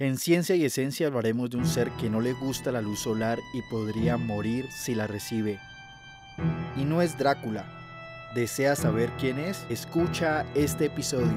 En Ciencia y Esencia hablaremos de un ser que no le gusta la luz solar y podría morir si la recibe. Y no es Drácula. ¿Deseas saber quién es? Escucha este episodio.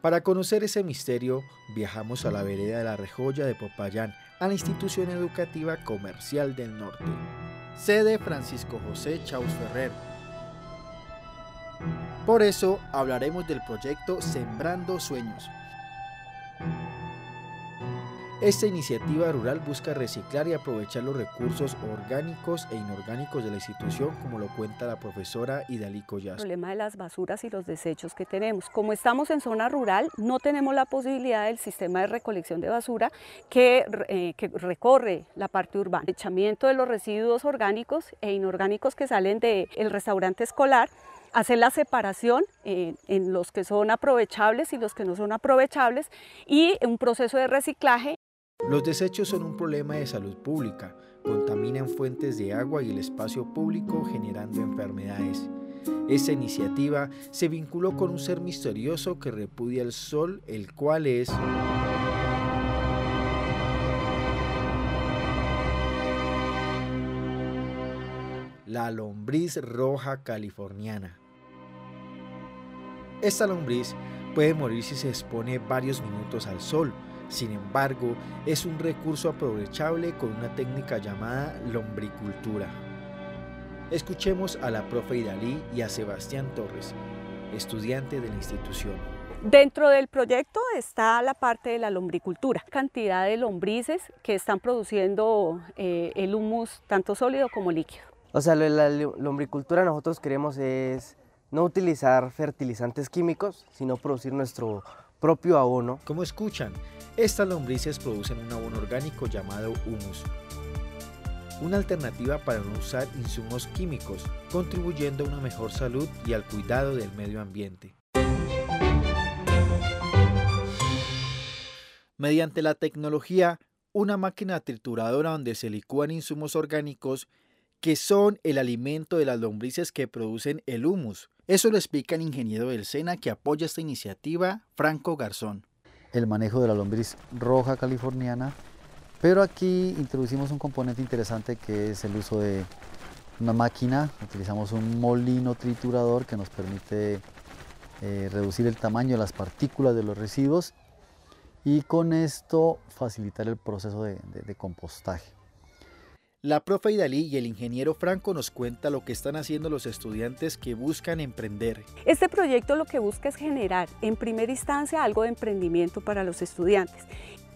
Para conocer ese misterio, viajamos a la vereda de la Rejoya de Popayán, a la institución educativa comercial del norte. Sede Francisco José Chaus Ferrer. Por eso hablaremos del proyecto Sembrando Sueños. Esta iniciativa rural busca reciclar y aprovechar los recursos orgánicos e inorgánicos de la institución, como lo cuenta la profesora Idalí Collas. El problema de las basuras y los desechos que tenemos. Como estamos en zona rural, no tenemos la posibilidad del sistema de recolección de basura que, eh, recorre la parte urbana. El echamiento de los residuos orgánicos e inorgánicos que salen del restaurante escolar hacer la separación en, en los que son aprovechables y los que no son aprovechables y un proceso de reciclaje los desechos son un problema de salud pública, contaminan fuentes de agua y el espacio público generando enfermedades. Esta iniciativa se vinculó con un ser misterioso que repudia el sol, el cual es... La lombriz roja californiana. Esta lombriz puede morir si se expone varios minutos al sol, sin embargo, es un recurso aprovechable con una técnica llamada lombricultura. Escuchemos a la profe Idalí y a Sebastián Torres, estudiante de la institución. Dentro del proyecto está la parte de la lombricultura, cantidad de lombrices que están produciendo eh, el humus tanto sólido como líquido. O sea, la lombricultura nosotros queremos es no utilizar fertilizantes químicos, sino producir nuestro propio abono. Como escuchan, estas lombrices producen un abono orgánico llamado humus, una alternativa para no usar insumos químicos, contribuyendo a una mejor salud y al cuidado del medio ambiente. Mediante la tecnología, una máquina trituradora donde se licúan insumos orgánicos que son el alimento de las lombrices que producen el humus. Eso lo explica el ingeniero del SENA que apoya esta iniciativa, Franco Garzón. El manejo de la lombriz roja californiana, pero aquí introducimos un componente interesante que es el uso de una máquina, utilizamos un molino triturador que nos permite eh, reducir el tamaño de las partículas de los residuos y con esto facilitar el proceso de compostaje. La profe Idalí y el ingeniero Franco nos cuenta lo que están haciendo los estudiantes que buscan emprender. Este proyecto lo que busca es generar en primera instancia algo de emprendimiento para los estudiantes.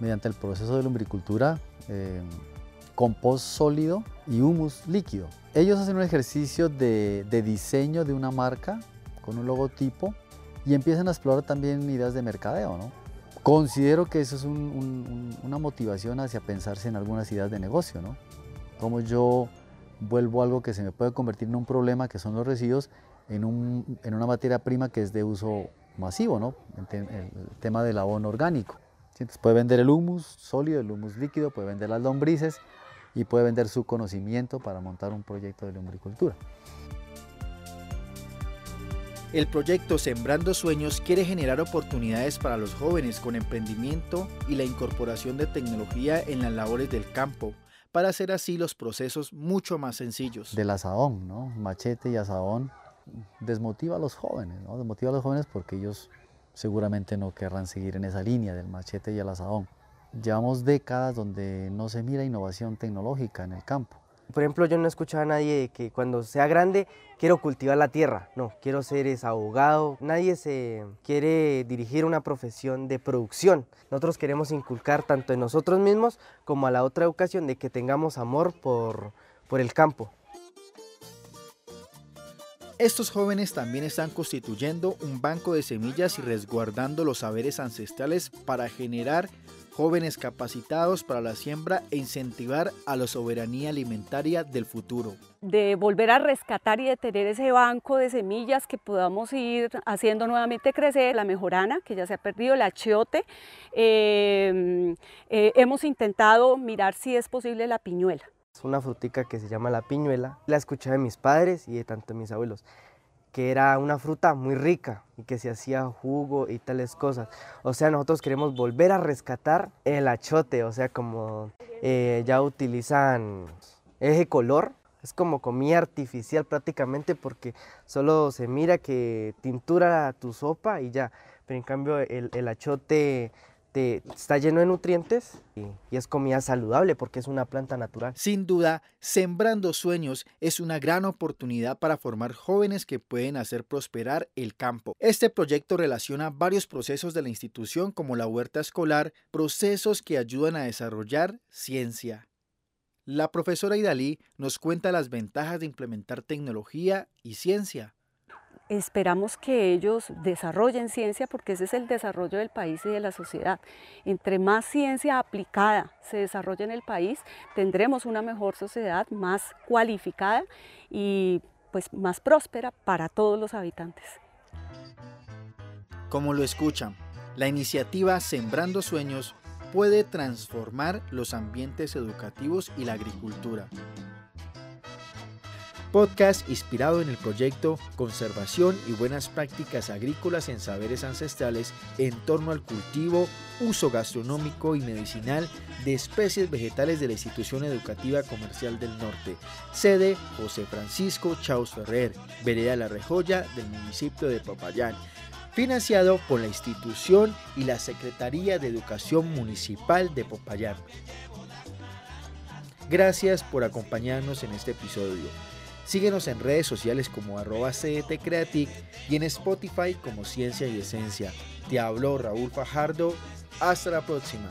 Mediante el proceso de lombricultura, eh, compost sólido y humus líquido. Ellos hacen un ejercicio de, diseño de una marca con un logotipo y empiezan a explorar también ideas de mercadeo. ¿no? Considero que eso es una motivación hacia pensarse en algunas ideas de negocio. ¿no? Cómo yo vuelvo algo que se me puede convertir en un problema, que son los residuos, en, una materia prima que es de uso masivo, ¿no? el, tema del abono orgánico. Entonces puede vender el humus sólido, el humus líquido, puede vender las lombrices y puede vender su conocimiento para montar un proyecto de lombricultura. El proyecto Sembrando Sueños quiere generar oportunidades para los jóvenes con emprendimiento y la incorporación de tecnología en las labores del campo, para hacer así los procesos mucho más sencillos. Del asadón, ¿no? Machete y asadón desmotiva a los jóvenes, ¿no? Desmotiva a los jóvenes porque ellos seguramente no querrán seguir en esa línea del machete y el asadón. Llevamos décadas donde no se mira innovación tecnológica en el campo. Por ejemplo, yo no he escuchado a nadie que cuando sea grande quiero cultivar la tierra. No, quiero ser ese abogado. Nadie se quiere dirigir una profesión de producción. Nosotros queremos inculcar tanto en nosotros mismos como a la otra educación de que tengamos amor por, por el campo. Estos jóvenes también están constituyendo un banco de semillas y resguardando los saberes ancestrales para generar jóvenes capacitados para la siembra e incentivar a la soberanía alimentaria del futuro. De volver a rescatar y de tener ese banco de semillas que podamos ir haciendo nuevamente crecer, la mejorana, que ya se ha perdido, el achiote. Eh, eh, hemos intentado mirar si es posible la piñuela. Es una frutica que se llama la piñuela. La escuché de mis padres y de tanto mis abuelos que era una fruta muy rica y que se hacía jugo y tales cosas. O sea, nosotros queremos volver a rescatar el achote, o sea, como eh, ya utilizan ese color, es como comida artificial prácticamente porque solo se mira que tintura tu sopa y ya, pero en cambio el, el achote está lleno de nutrientes y, es comida saludable porque es una planta natural. Sin duda, Sembrando Sueños es una gran oportunidad para formar jóvenes que pueden hacer prosperar el campo. Este proyecto relaciona varios procesos de la institución como la huerta escolar, procesos que ayudan a desarrollar ciencia. La profesora Idalí nos cuenta las ventajas de implementar tecnología y ciencia esperamos que ellos desarrollen ciencia porque ese es el desarrollo del país y de la sociedad. Entre más ciencia aplicada se desarrolle en el país, tendremos una mejor sociedad más cualificada y pues más próspera para todos los habitantes. Como lo escuchan, la iniciativa Sembrando Sueños puede transformar los ambientes educativos y la agricultura podcast inspirado en el proyecto Conservación y Buenas Prácticas Agrícolas en Saberes Ancestrales en torno al cultivo, uso gastronómico y medicinal de especies vegetales de la Institución Educativa Comercial del Norte, sede José Francisco Chaus Ferrer, Vereda La Rejoya del municipio de Popayán financiado por la institución y la Secretaría de Educación Municipal de Popayán. Gracias por acompañarnos en este episodio. Síguenos en redes sociales como arroba y en Spotify como Ciencia y Esencia. Te habló Raúl Fajardo. Hasta la próxima.